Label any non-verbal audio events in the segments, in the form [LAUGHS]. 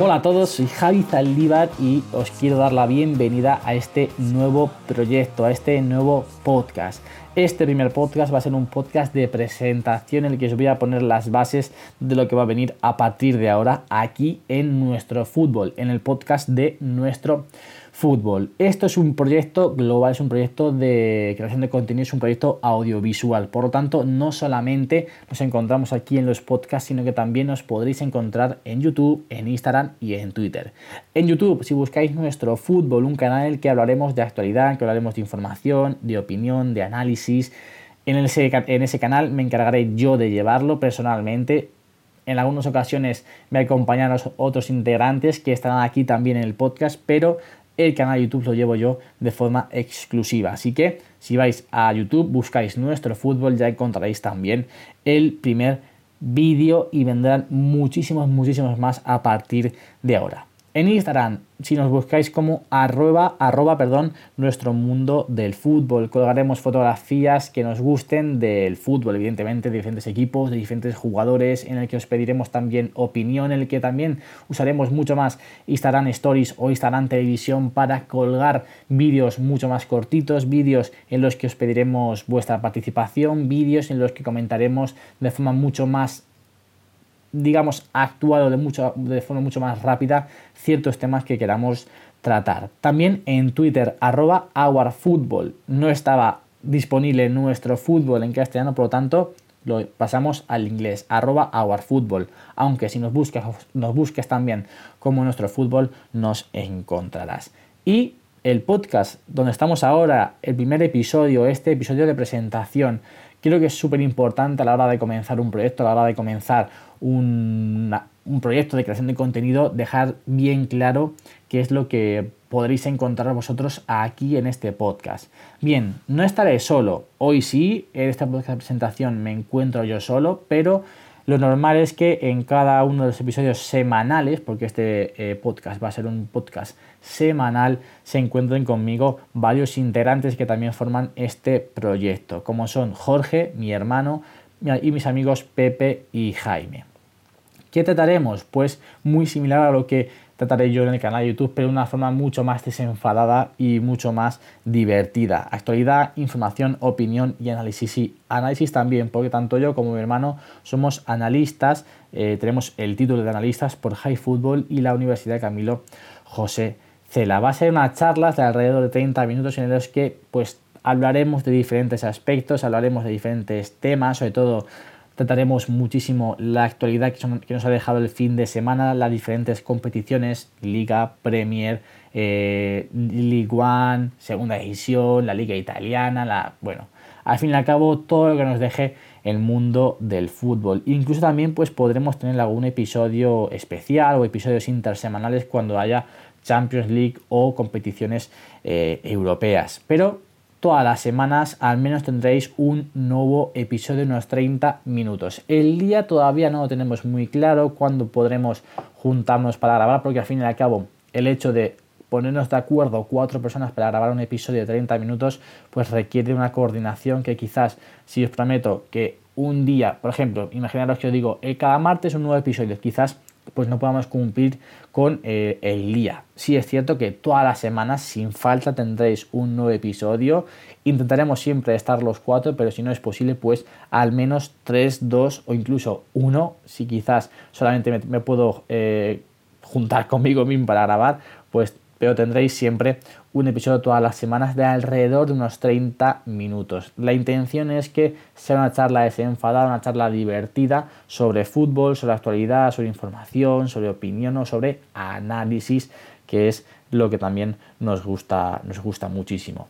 Hola a todos, soy Javi Zaldívar y os quiero dar la bienvenida a este nuevo proyecto, a este nuevo podcast. Este primer podcast va a ser un podcast de presentación en el que os voy a poner las bases de lo que va a venir a partir de ahora aquí en nuestro fútbol, en el podcast de nuestro. Esto es un proyecto global, es un proyecto de creación de contenido, es un proyecto audiovisual. Por lo tanto, no solamente nos encontramos aquí en los podcasts, sino que también nos podréis encontrar en YouTube, en Instagram y en Twitter. En YouTube, si buscáis nuestro fútbol, un canal en el que hablaremos de actualidad, que hablaremos de información, de opinión, de análisis. En ese, en ese canal me encargaré yo de llevarlo personalmente en algunas ocasiones me acompañan otros integrantes que estarán aquí también en el podcast, pero el canal de YouTube lo llevo yo de forma exclusiva. Así que si vais a YouTube, buscáis nuestro fútbol, ya encontraréis también el primer vídeo y vendrán muchísimos, muchísimos más a partir de ahora. En Instagram, si nos buscáis como arroba, arroba, perdón, nuestro mundo del fútbol, colgaremos fotografías que nos gusten del fútbol, evidentemente, de diferentes equipos, de diferentes jugadores, en el que os pediremos también opinión, en el que también usaremos mucho más Instagram Stories o Instagram Televisión para colgar vídeos mucho más cortitos, vídeos en los que os pediremos vuestra participación, vídeos en los que comentaremos de forma mucho más digamos, actuado de, mucho, de forma mucho más rápida ciertos temas que queramos tratar. También en Twitter, arroba OurFootball. No estaba disponible nuestro fútbol en castellano, por lo tanto, lo pasamos al inglés, arroba. Aunque si nos buscas, nos busques también como nuestro fútbol, nos encontrarás. Y el podcast donde estamos ahora, el primer episodio, este episodio de presentación, creo que es súper importante a la hora de comenzar un proyecto, a la hora de comenzar un, proyecto de creación de contenido, dejar bien claro qué es lo que podréis encontrar vosotros aquí en este podcast. Bien, no estaré solo. Hoy sí, en esta podcast de presentación me encuentro yo solo, pero lo normal es que en cada uno de los episodios semanales, porque este eh, podcast va a ser un podcast semanal, se encuentren conmigo varios integrantes que también forman este proyecto, como son Jorge, mi hermano, y mis amigos Pepe y Jaime. ¿Qué trataremos? Pues muy similar a lo que trataré yo en el canal de YouTube, pero de una forma mucho más desenfadada y mucho más divertida. Actualidad, información, opinión y análisis. Y análisis también, porque tanto yo como mi hermano somos analistas, eh, tenemos el título de analistas por High Football y la Universidad de Camilo José Cela. Va a ser una charla de alrededor de 30 minutos en los que pues hablaremos de diferentes aspectos, hablaremos de diferentes temas, sobre todo Trataremos muchísimo la actualidad que, nos ha dejado el fin de semana, las diferentes competiciones, Liga, Premier, eh, League One, Segunda División, la Liga Italiana, la, bueno, al fin y al cabo todo lo que nos deje el mundo del fútbol. Incluso también pues podremos tener algún episodio especial o episodios intersemanales cuando haya Champions League o competiciones eh, europeas. Pero todas las semanas al menos tendréis un nuevo episodio de unos 30 minutos. El día todavía no lo tenemos muy claro cuándo podremos juntarnos para grabar porque al fin y al cabo el hecho de ponernos de acuerdo cuatro personas para grabar un episodio de 30 minutos pues requiere una coordinación que quizás si os prometo que un día, por ejemplo, imaginaros que os digo, eh, cada martes un nuevo episodio, quizás pues no podamos cumplir con eh, el día. Sí es cierto que todas las semanas sin falta tendréis un nuevo episodio. Intentaremos siempre estar los cuatro, pero si no es posible, pues al menos tres, dos o incluso uno. Si quizás solamente me, puedo eh, juntar [LAUGHS] conmigo mismo para grabar, pues pero tendréis siempre un episodio todas las semanas de alrededor de unos 30 minutos. La intención es que sea una charla desenfadada, una charla divertida sobre fútbol, sobre actualidad, sobre información, sobre opinión o sobre análisis, que es lo que también nos gusta, nos gusta muchísimo.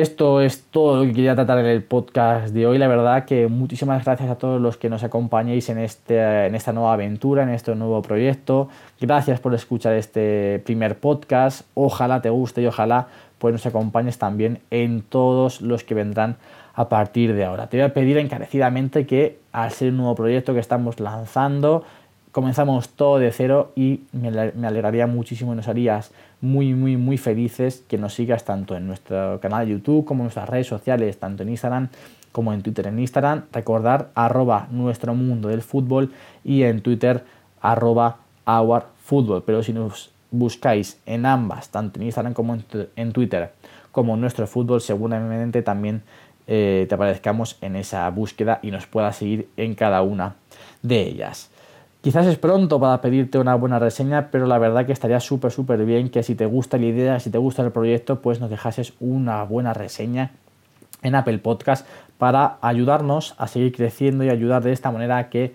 Esto es todo lo que quería tratar en el podcast de hoy. La verdad que muchísimas gracias a todos los que nos acompañéis en, este, en esta nueva aventura, en este nuevo proyecto. Gracias por escuchar este primer podcast. Ojalá te guste y ojalá pues, nos acompañes también en todos los que vendrán a partir de ahora. Te voy a pedir encarecidamente que al ser un nuevo proyecto que estamos lanzando, comenzamos todo de cero y me, alegraría muchísimo y nos harías muy, muy, muy felices que nos sigas tanto en nuestro canal de YouTube como en nuestras redes sociales, tanto en Instagram como en Twitter. En Instagram, recordar arroba nuestro mundo del fútbol y en Twitter arroba our. Pero si nos buscáis en ambas, tanto en Instagram como en Twitter, como en nuestro fútbol, seguramente también eh, te aparezcamos en esa búsqueda y nos puedas seguir en cada una de ellas. Quizás es pronto para pedirte una buena reseña, pero la verdad que estaría súper, súper bien que si te gusta la idea, si te gusta el proyecto, pues nos dejases una buena reseña en Apple Podcast para ayudarnos a seguir creciendo y ayudar de esta manera a que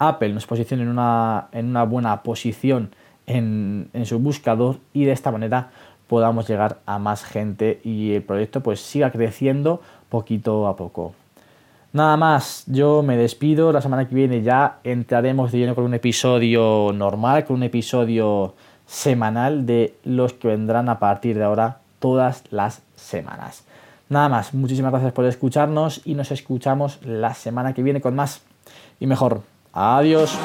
Apple nos posicione en una, en una buena posición en, en, su buscador y de esta manera podamos llegar a más gente y el proyecto pues siga creciendo poquito a poco. Nada más, yo me despido. La semana que viene ya entraremos de lleno con un episodio normal, con un episodio semanal de los que vendrán a partir de ahora todas las semanas. Nada más, muchísimas gracias por escucharnos y nos escuchamos la semana que viene con más y mejor. Adiós.